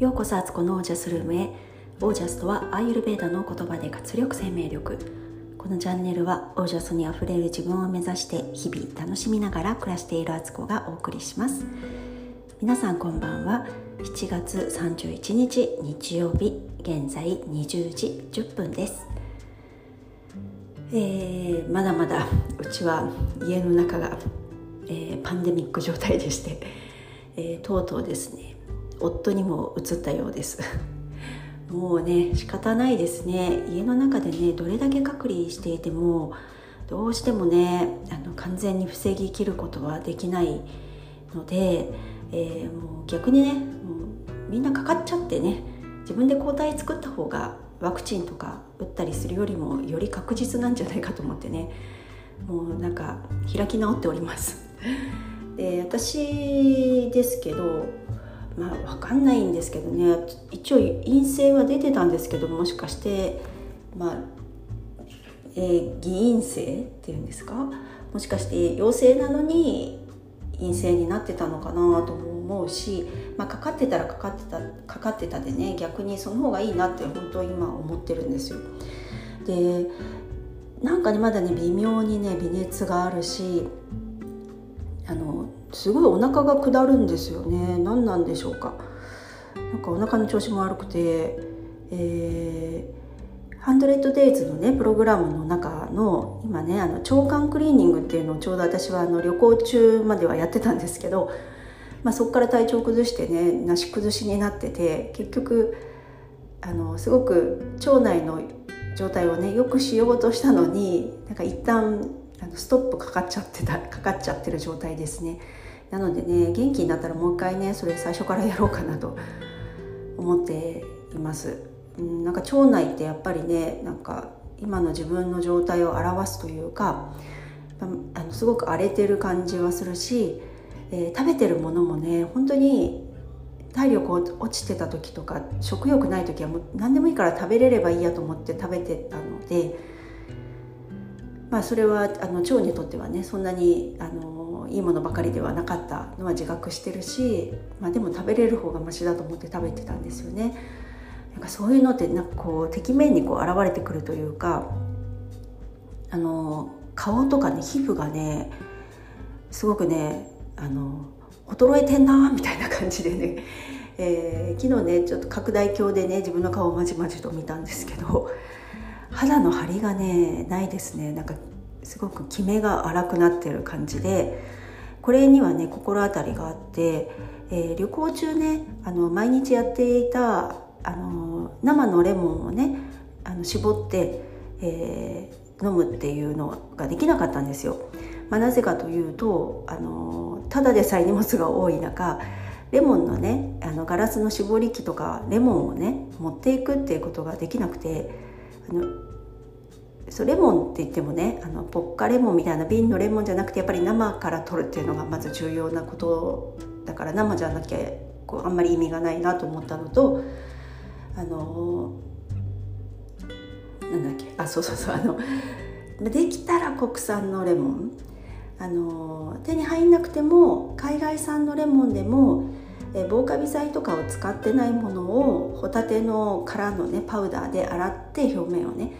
ようこそアツコのオージャスルームへオージャスとはアーユルベーダの言葉で活力生命力。このチャンネルはオージャスにあふれる自分を目指して日々楽しみながら暮らしているアツコがお送りします。皆さんこんばんは。7月31日日曜日。現在20時10分です。えー、まだまだうちは家の中が、えー、パンデミック状態でして、えー、とうとうですね夫にも移ったようです。もうね仕方ないですね。家の中でねどれだけ隔離していてもどうしてもねあの完全に防ぎきることはできないので、えー、もう逆にねもうみんなかかっちゃってね自分で抗体作った方がワクチンとか打ったりするよりもより確実なんじゃないかと思ってねもうなんか開き直っております。で私ですけどまあ分かんないんですけどね一応陰性は出てたんですけどもしかしてまあ、えー、偽陰性っていうんですか？もしかして陽性なのに陰性になってたのかなとも思うし、まあ、かかってたらかかってたかかってたでね逆にその方がいいなって本当今思ってるんですよ。でなんかねまだね微妙にね微熱があるしあのすごいお腹が下るんですよね何なんでしょうかなんかお腹の調子も悪くてえ、ハンドレッドデイズのねプログラムの中の今ねあの腸管クリーニングっていうのをちょうど私はあの旅行中まではやってたんですけど、まあ、そこから体調崩してねなし崩しになってて結局あのすごく腸内の状態をねよくしようとしたのになんか一旦あのストップかかっちゃってたかかっちゃってる状態ですね。なのでね元気になったらもう一回ねそれ最初からやろうかなと思っています。うん、なんか腸内ってやっぱりねなんか今の自分の状態を表すというかあのすごく荒れてる感じはするし、えー、食べてるものもね本当に体力落ちてた時とか食欲ない時はもう何でもいいから食べれればいいやと思って食べてたのでまあそれはあの腸にとってはねそんなにあのいいものばかりではなかったのは自覚してるし、まあ、でも食べれる方がマシだと思って食べてたんですよね。なんかそういうのってなんかこうてきめんにこう現れてくるというかあの顔とかね皮膚がねすごくねあの衰えてんなみたいな感じでね、えー、昨日ねちょっと拡大鏡でね自分の顔をまじまじと見たんですけど肌の張りがねないですねなんかすごくキメが荒くなってる感じでこれにはね心当たりがあって、えー、旅行中ねあの毎日やっていたあの生のレモンをねあの絞って、えー、飲むっていうのができなかったんですよ。まあ、なぜかというとあのただでさえ荷物が多い中レモンのねあのガラスの絞り器とかレモンをね持っていくっていうことができなくてあのそうレモンって言ってもねあのポッカレモンみたいな瓶のレモンじゃなくてやっぱり生から取るっていうのがまず重要なことだから生じゃなきゃこうあんまり意味がないなと思ったのとあのなんだっけあそうそうそうあのできたら国産のレモンあの手に入んなくても海外産のレモンでもえ防カビ剤とかを使ってないものをホタテの殻のねパウダーで洗って表面をね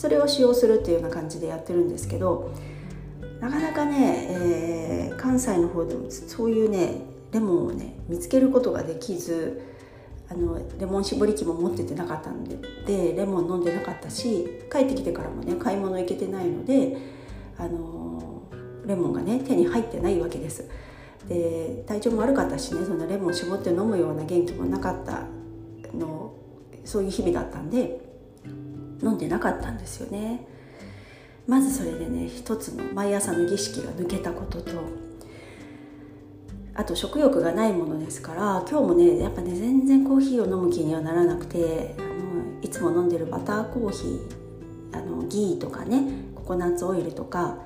それを使用するっていうような感じでやってるんですけどなかなかね、えー、関西の方でもそういうねレモンをね見つけることができずあのレモン絞り器も持っててなかったんででレモン飲んでなかったし帰ってきてからもね買い物行けてないのであのレモンがね手に入ってないわけです。で体調も悪かったしねそんなレモン絞って飲むような元気もなかったのそういう日々だったんで飲んでなかったんですよね。まずそれでね一つの毎朝の儀式が抜けたこととあと食欲がないものですから今日もねやっぱね全然コーヒーを飲む気にはならなくてあのいつも飲んでるバターコーヒーあのギーとかねココナッツオイルとか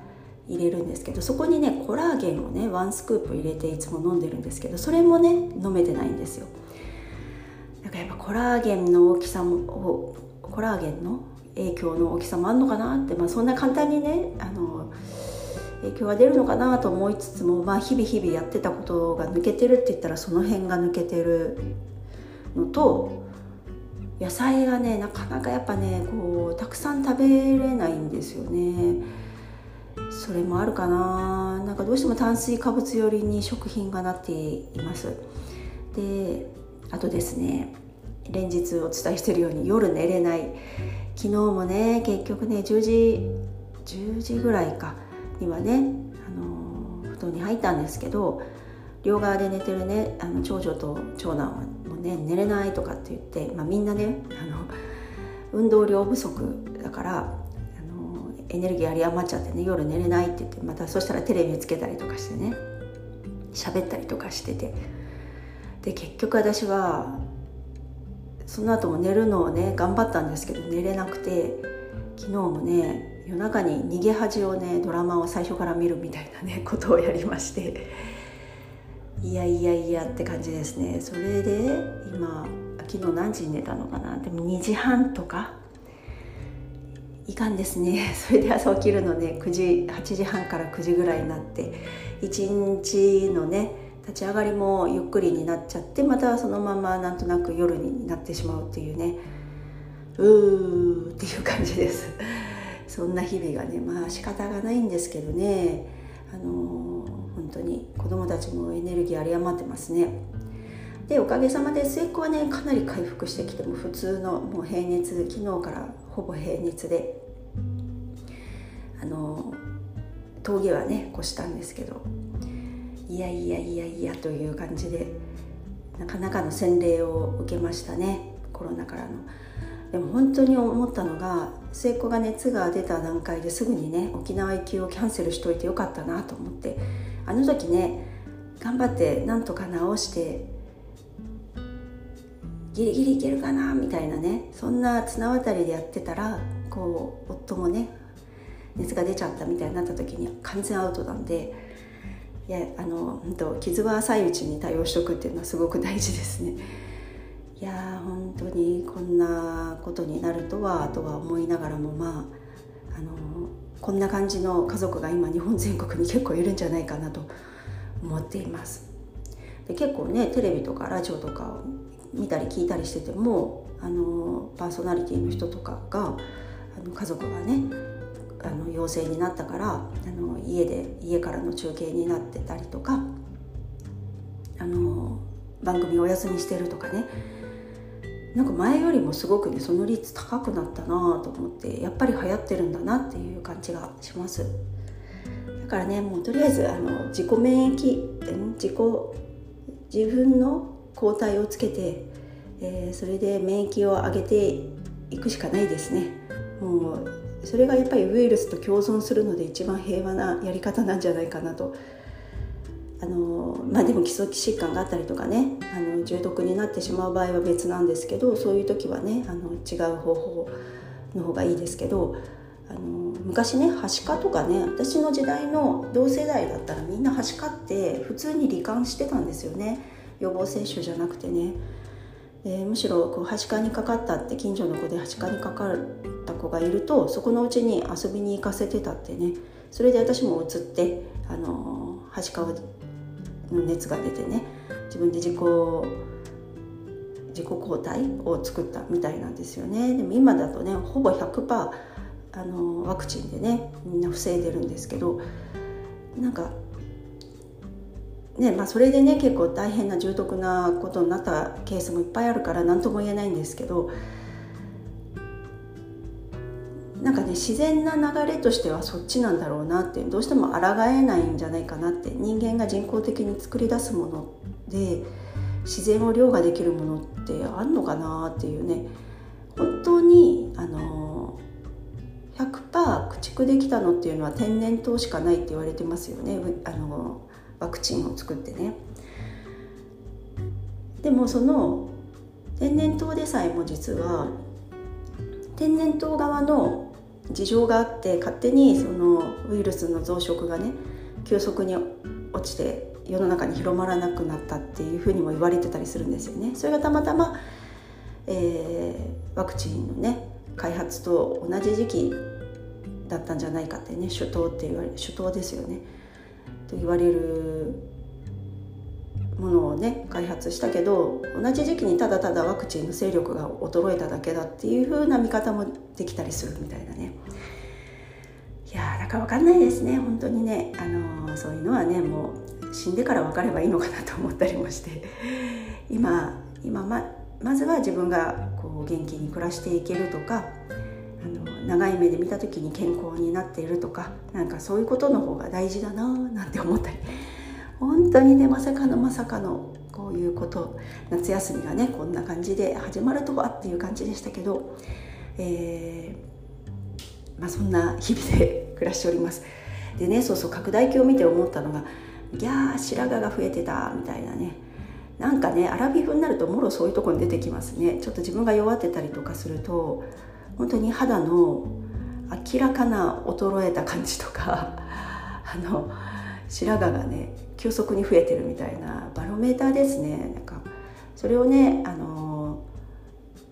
入れるんですけどそこにねコラーゲンをねワンスクープ入れていつも飲んでるんですけどそれもね飲めてないんですよ。だからやっぱコラーゲンの大きさもコラーゲンの影響の大きさもあるのかなって、まあ、そんな簡単にねあの影響が出るのかなと思いつつも、まあ、日々日々やってたことが抜けてるって言ったらその辺が抜けてるのと野菜がねなかなかやっぱねこうたくさん食べれないんですよね。それもあるかな。なんかどうしても炭水化物寄りに食品がなっています。であとですね連日お伝えしているように夜寝れない。昨日もね結局ね10時10時ぐらいかにはね、あの布団に入ったんですけど両側で寝てるねあの長女と長男はもうね寝れないとかって言って、まあ、みんなねあの運動量不足だからあのエネルギー有り余っちゃってね夜寝れないって言ってまたそしたらテレビつけたりとかしてね喋ったりとかしてて。で結局私はその後も寝るのをね頑張ったんですけど寝れなくて昨日もね夜中に逃げ恥をねドラマを最初から見るみたいなね ことをやりましていやいやいやって感じですね。それで今昨日何時に寝たのかな？でも2時半とか？いかんですね。それで朝起きるのね9時8時半から9時ぐらいになって一日のね立ち上がりもゆっくりになっちゃってまたそのままなんとなく夜になってしまうっていうね。うーっていう感じです。そんな日々がねまあ仕方がないんですけどね。あのー、本当に子供たちもエネルギー有り余ってますね。でおかげさまで末っ子はねかなり回復してきても普通のもう平熱昨日からほぼ平熱で。あの峠はね越したんですけど。いやいやいやいやという感じでなかなかの洗礼を受けましたねコロナからの。でも本当に思ったのが末っ子が熱が出た段階ですぐにね沖縄行きをキャンセルしといてよかったなと思ってあの時ね頑張ってなんとか治してギリギリいけるかなみたいなねそんな綱渡りでやってたらこう夫もね熱が出ちゃったみたいになった時に完全アウトなんでいやあの本当傷は浅いうちに対応しとくっていうのはすごく大事ですね。いや本当にこんなことになるとはとは思いながらもまああのこんな感じの家族が今日本全国に結構いるんじゃないかなと思っています。で結構ねテレビとかラジオとかを見たり聞いたりしててもあのパーソナリティの人とかがあの家族がねあの陽性になったからあの家で家からの中継になってたりとかあの番組お休みしてるとかね。なんか前よりもすごくねその率高くなったなと思ってやっぱり流行ってるんだなっていう感じがします。だからねもうとりあえずあの自己免疫自己自分の抗体をつけて、えー、それで免疫を上げていくしかないですね。もうそれがやっぱりウイルスと共存するので一番平和なやり方なんじゃないかなとあのまあでも基礎疾患があったりとかねあの重篤になってしまう場合は別なんですけどそういう時はねあの違う方法の方がいいですけどあの昔ねはしかとかね私の時代の同世代だったらみんなはしかって普通に罹患してたんですよね予防接種じゃなくてね。えー、むしろこうはしかにかかったって近所の子ではしかにかかった子がいるとそこのうちに遊びに行かせてたってね。それで私も移ってあのはしかの熱が出てね。自分で自己自己抗体を作ったみたいなんですよね。でも今だとねほぼ100%あのワクチンでねみんな防いでるんですけどなんかねまあ、それでね結構大変な重篤なことになったケースもいっぱいあるから何とも言えないんですけどなんかね自然な流れとしてはそっちなんだろうなってどうしても抗えないんじゃないかなって人間が人工的に作り出すもので自然を凌駕できるものってあんのかなっていうね本当にあの100%駆逐できたのっていうのは天然痘しかないって言われてますよね。あのワクチンを作ってねでもその天然痘でさえも実は天然痘側の事情があって勝手にそのウイルスの増殖がね急速に落ちて世の中に広まらなくなったっていうふうにも言われてたりするんですよね。それがたまたま、えー、ワクチンのね開発と同じ時期だったんじゃないかってね首頭って言われ首頭ですよねと言われるものをね開発したけど同じ時期にただただワクチンの勢力が衰えただけだっていう風な見方もできたりするみたいなね。いやだから分かんないですね。本当にね。あのそういうのはねもう死んでから分かればいいのかなと思ったりもして。今今ままずは自分がこう元気に暮らしていけるとかあの長い目で見た時に健康になっているとかなんかそういうことの方が大事だななんて思ったり。本当にねまさかのまさかのこういうこと夏休みがねこんな感じで始まるとはっていう感じでしたけど、えー、まあ、そんな日々で暮らしております。でねそうそう拡大鏡を見て思ったのが「ギャー白髪が増えてた」みたいなね。なんかねアラビフになるともろそういうとこに出てきますね。ちょっと自分が弱ってたりとかすると本当に肌の明らかな衰えた感じとか あの白髪がね急速に増えてるみたいなバロメーターですね。なんかそれをねあの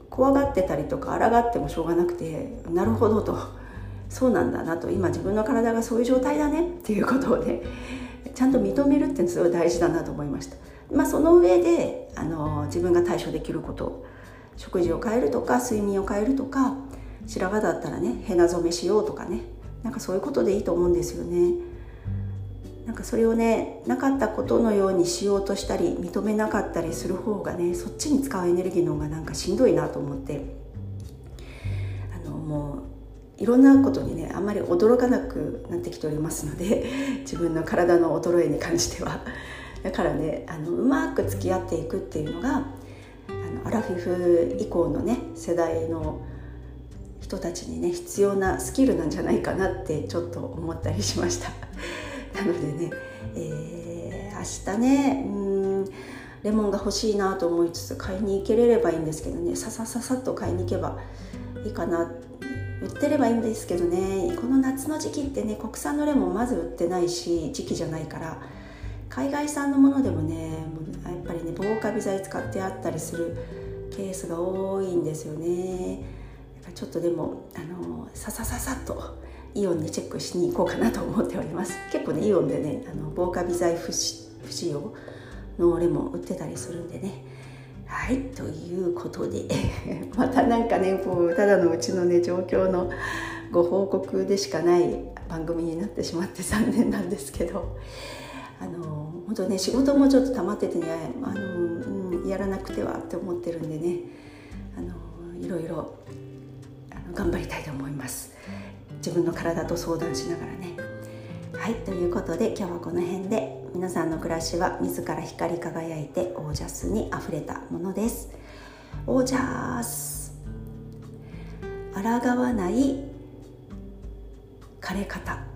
怖がってたりとか抗ってもしょうがなくてなるほどと。そうなんだなと。今自分の体がそういう状態だね。っていうことをねちゃんと認めるってすごい大事だなと思いました。まあ、その上であの自分が対処できること。食事を変えるとか睡眠を変えるとか白髪だったらねヘナ染めしようとかね。なんかそういうことでいいと思うんですよね。なんかそれをねなかったことのようにしようとしたり認めなかったりする方がねそっちに使うエネルギーの方がなんかしんどいなと思って。あのもういろんなことにねあんまり驚かなくなってきておりますので 自分の体の衰えに関しては。だからねあのうまく付き合っていくっていうのがアラフィフ以降のね世代の人たちにね必要なスキルなんじゃないかなってちょっと思ったりしました。なのでね、えー、明日ねうんレモンが欲しいなと思いつつ買いに行けれればいいんですけどねささささっと買いに行けばいいかな売ってればいいんですけどねこの夏の時期ってね国産のレモンまず売ってないし時期じゃないから海外産のものでもねやっぱりね防カビ剤使ってあったりするケースが多いんですよね。ちょっとでもあのささささっとイオンにチェックしに行こうかなと思っております結構ねイオンでねあの防カビ剤不使用のレモン売ってたりするんでねはいということでまたなんかねこうただのうちのね状況のご報告でしかない番組になってしまって残念なんですけどあの本当ね仕事もちょっと溜まっててねあの、やらなくてはって思ってるんでね。あのいろいろあの頑張りたいと思います。自分の体と相談しながらね。はいということで今日はこの辺で皆さんの暮らしは自ら光り輝いてオージャスにあふれたものです。オージャス。抗わない枯れ方。